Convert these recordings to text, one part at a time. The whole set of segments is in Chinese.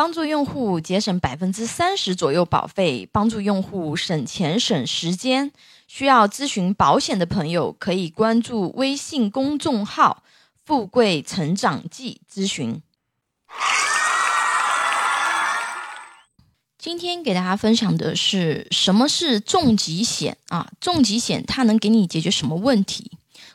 帮助用户节省百分之三十左右保费，帮助用户省钱省时间。需要咨询保险的朋友，可以关注微信公众号“富贵成长记”咨询。今天给大家分享的是什么是重疾险啊？重疾险它能给你解决什么问题？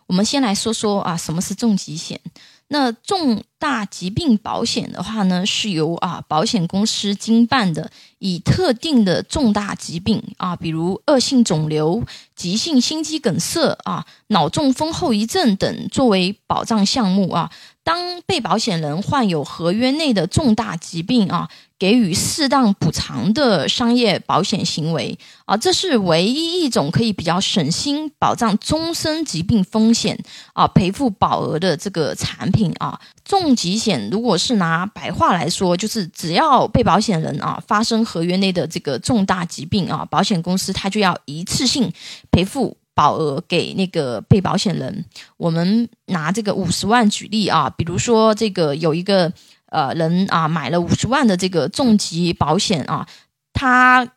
我们先来说说啊，什么是重疾险？那重大疾病保险的话呢，是由啊保险公司经办的，以特定的重大疾病啊，比如恶性肿瘤、急性心肌梗塞啊、脑中风后遗症等作为保障项目啊。当被保险人患有合约内的重大疾病啊。给予适当补偿的商业保险行为啊，这是唯一一种可以比较省心、保障终身疾病风险啊赔付保额的这个产品啊。重疾险如果是拿白话来说，就是只要被保险人啊发生合约内的这个重大疾病啊，保险公司它就要一次性赔付保额给那个被保险人。我们拿这个五十万举例啊，比如说这个有一个。呃，人啊，买了五十万的这个重疾保险啊，他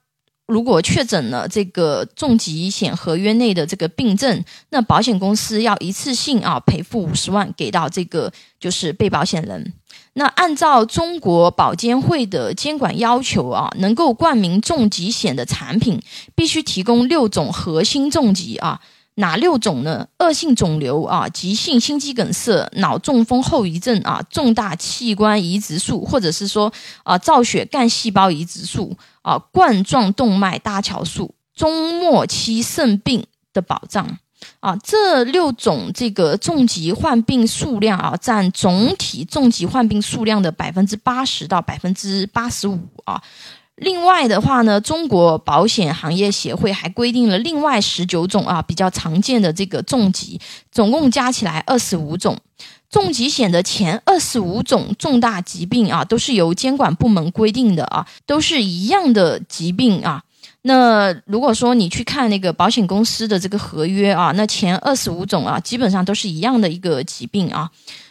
如果确诊了这个重疾险合约内的这个病症，那保险公司要一次性啊赔付五十万给到这个就是被保险人。那按照中国保监会的监管要求啊，能够冠名重疾险的产品，必须提供六种核心重疾啊。哪六种呢？恶性肿瘤啊，急性心肌梗塞、脑中风后遗症啊，重大器官移植术，或者是说啊，造血干细胞移植术啊，冠状动脉搭桥术，中末期肾病的保障啊，这六种这个重疾患病数量啊，占总体重疾患病数量的百分之八十到百分之八十五啊。另外的话呢，中国保险行业协会还规定了另外十九种啊比较常见的这个重疾，总共加起来二十五种。重疾险的前二十五种重大疾病啊，都是由监管部门规定的啊，都是一样的疾病啊。那如果说你去看那个保险公司的这个合约啊，那前二十五种啊，基本上都是一样的一个疾病啊。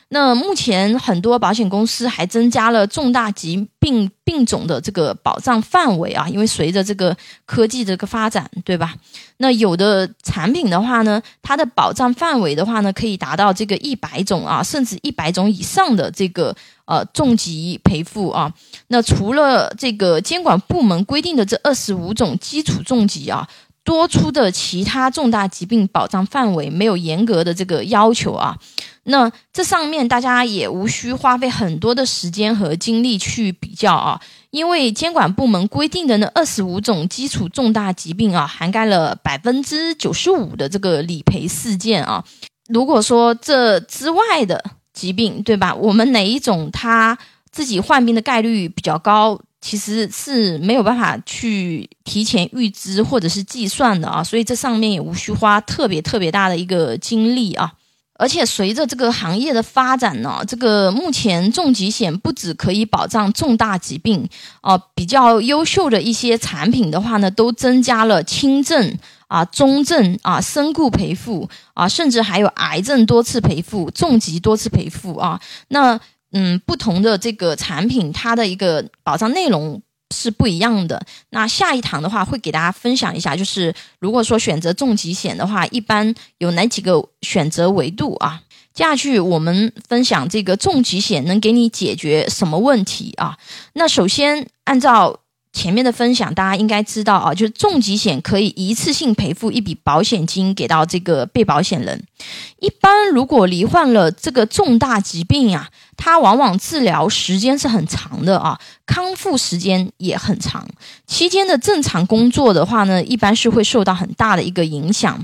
那目前很多保险公司还增加了重大疾病病种的这个保障范围啊，因为随着这个科技这个发展，对吧？那有的产品的话呢，它的保障范围的话呢，可以达到这个一百种啊，甚至一百种以上的这个呃重疾赔付啊。那除了这个监管部门规定的这二十五种基础重疾啊。多出的其他重大疾病保障范围没有严格的这个要求啊，那这上面大家也无需花费很多的时间和精力去比较啊，因为监管部门规定的那二十五种基础重大疾病啊，涵盖了百分之九十五的这个理赔事件啊。如果说这之外的疾病，对吧？我们哪一种他自己患病的概率比较高？其实是没有办法去提前预知或者是计算的啊，所以这上面也无需花特别特别大的一个精力啊。而且随着这个行业的发展呢，这个目前重疾险不止可以保障重大疾病啊，比较优秀的一些产品的话呢，都增加了轻症啊、中症啊、身故赔付啊，甚至还有癌症多次赔付、重疾多次赔付啊。那嗯，不同的这个产品，它的一个保障内容是不一样的。那下一堂的话，会给大家分享一下，就是如果说选择重疾险的话，一般有哪几个选择维度啊？接下去我们分享这个重疾险能给你解决什么问题啊？那首先按照。前面的分享，大家应该知道啊，就是重疾险可以一次性赔付一笔保险金给到这个被保险人。一般如果罹患了这个重大疾病啊，它往往治疗时间是很长的啊，康复时间也很长。期间的正常工作的话呢，一般是会受到很大的一个影响。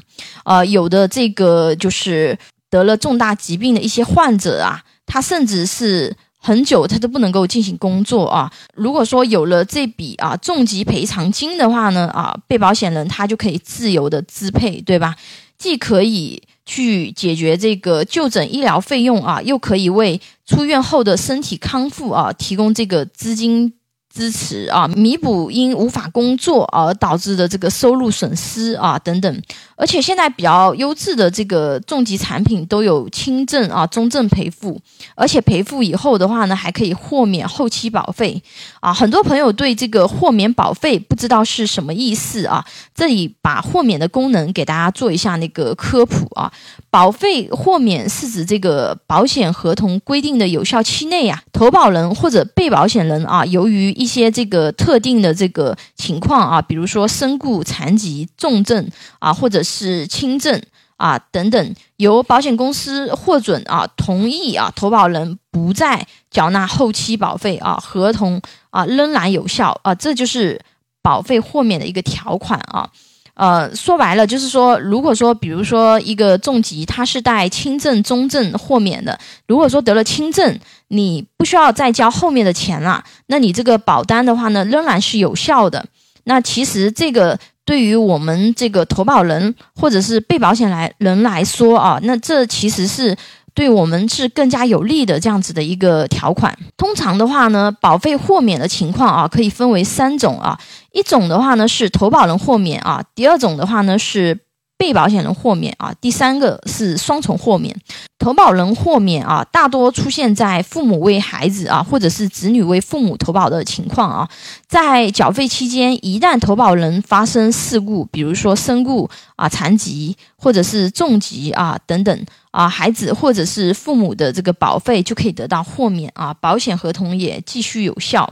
呃，有的这个就是得了重大疾病的一些患者啊，他甚至是。很久他都不能够进行工作啊！如果说有了这笔啊重疾赔偿金的话呢，啊被保险人他就可以自由的支配，对吧？既可以去解决这个就诊医疗费用啊，又可以为出院后的身体康复啊提供这个资金支持啊，弥补因无法工作而导致的这个收入损失啊等等。而且现在比较优质的这个重疾产品都有轻症啊、中症赔付，而且赔付以后的话呢，还可以豁免后期保费啊。很多朋友对这个豁免保费不知道是什么意思啊，这里把豁免的功能给大家做一下那个科普啊。保费豁免是指这个保险合同规定的有效期内啊，投保人或者被保险人啊，由于一些这个特定的这个情况啊，比如说身故、残疾、重症啊，或者是轻症啊等等，由保险公司获准啊同意啊，投保人不再缴纳后期保费啊，合同啊仍然有效啊，这就是保费豁免的一个条款啊。呃，说白了就是说，如果说，比如说一个重疾，它是带轻症、中症豁免的。如果说得了轻症，你不需要再交后面的钱了，那你这个保单的话呢，仍然是有效的。那其实这个对于我们这个投保人或者是被保险来人来说啊，那这其实是。对我们是更加有利的这样子的一个条款。通常的话呢，保费豁免的情况啊，可以分为三种啊。一种的话呢是投保人豁免啊，第二种的话呢是。被保险人豁免啊，第三个是双重豁免。投保人豁免啊，大多出现在父母为孩子啊，或者是子女为父母投保的情况啊。在缴费期间，一旦投保人发生事故，比如说身故啊、残疾或者是重疾啊等等啊，孩子或者是父母的这个保费就可以得到豁免啊，保险合同也继续有效。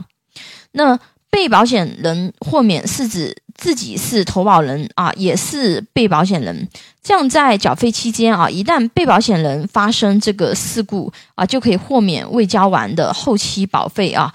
那被保险人豁免是指。自己是投保人啊，也是被保险人，这样在缴费期间啊，一旦被保险人发生这个事故啊，就可以豁免未交完的后期保费啊，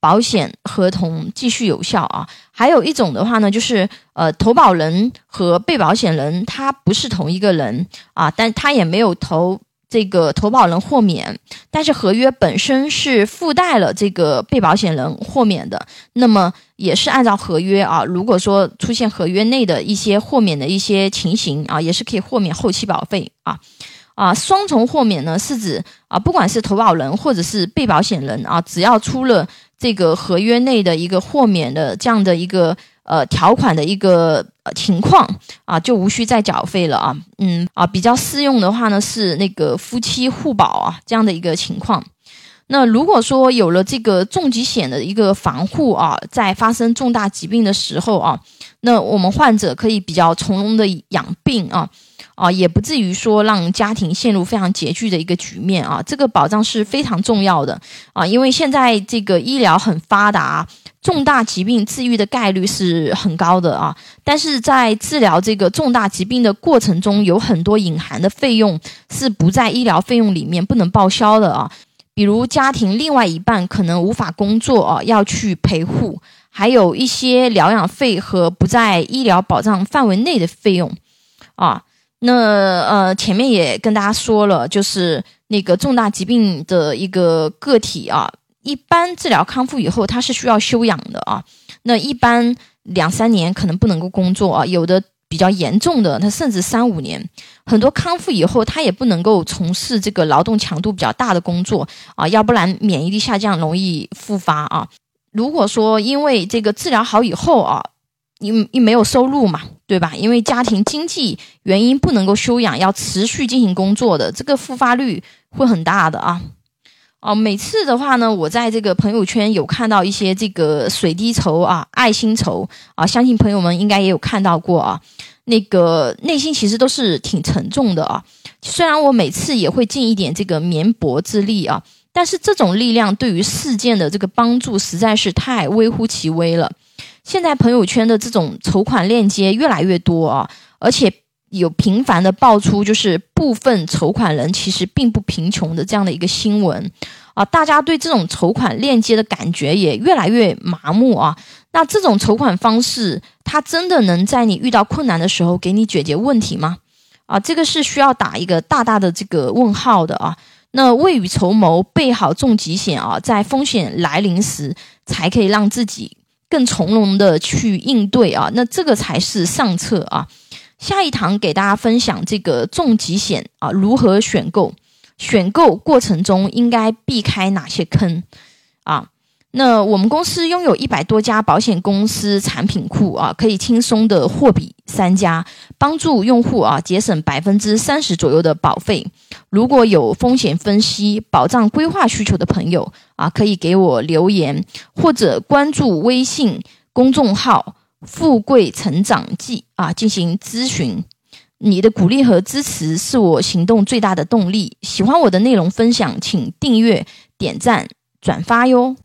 保险合同继续有效啊。还有一种的话呢，就是呃，投保人和被保险人他不是同一个人啊，但他也没有投。这个投保人豁免，但是合约本身是附带了这个被保险人豁免的，那么也是按照合约啊。如果说出现合约内的一些豁免的一些情形啊，也是可以豁免后期保费啊。啊，双重豁免呢是指啊，不管是投保人或者是被保险人啊，只要出了这个合约内的一个豁免的这样的一个。呃，条款的一个呃情况啊，就无需再缴费了啊。嗯啊，比较适用的话呢，是那个夫妻互保啊这样的一个情况。那如果说有了这个重疾险的一个防护啊，在发生重大疾病的时候啊，那我们患者可以比较从容的养病啊。啊，也不至于说让家庭陷入非常拮据的一个局面啊，这个保障是非常重要的啊，因为现在这个医疗很发达，重大疾病治愈的概率是很高的啊，但是在治疗这个重大疾病的过程中，有很多隐含的费用是不在医疗费用里面不能报销的啊，比如家庭另外一半可能无法工作啊，要去陪护，还有一些疗养费和不在医疗保障范围内的费用啊。那呃，前面也跟大家说了，就是那个重大疾病的一个个体啊，一般治疗康复以后，他是需要休养的啊。那一般两三年可能不能够工作啊，有的比较严重的，他甚至三五年。很多康复以后，他也不能够从事这个劳动强度比较大的工作啊，要不然免疫力下降，容易复发啊。如果说因为这个治疗好以后啊，你你没有收入嘛？对吧？因为家庭经济原因不能够休养，要持续进行工作的，这个复发率会很大的啊！哦，每次的话呢，我在这个朋友圈有看到一些这个水滴筹啊、爱心筹啊，相信朋友们应该也有看到过啊。那个内心其实都是挺沉重的啊。虽然我每次也会尽一点这个绵薄之力啊，但是这种力量对于事件的这个帮助实在是太微乎其微了。现在朋友圈的这种筹款链接越来越多啊，而且有频繁的爆出，就是部分筹款人其实并不贫穷的这样的一个新闻啊，大家对这种筹款链接的感觉也越来越麻木啊。那这种筹款方式，它真的能在你遇到困难的时候给你解决问题吗？啊，这个是需要打一个大大的这个问号的啊。那未雨绸缪，备好重疾险啊，在风险来临时才可以让自己。更从容的去应对啊，那这个才是上策啊。下一堂给大家分享这个重疾险啊，如何选购？选购过程中应该避开哪些坑啊？那我们公司拥有一百多家保险公司产品库啊，可以轻松的货比三家，帮助用户啊节省百分之三十左右的保费。如果有风险分析、保障规划需求的朋友啊，可以给我留言或者关注微信公众号“富贵成长记”啊进行咨询。你的鼓励和支持是我行动最大的动力。喜欢我的内容分享，请订阅、点赞、转发哟。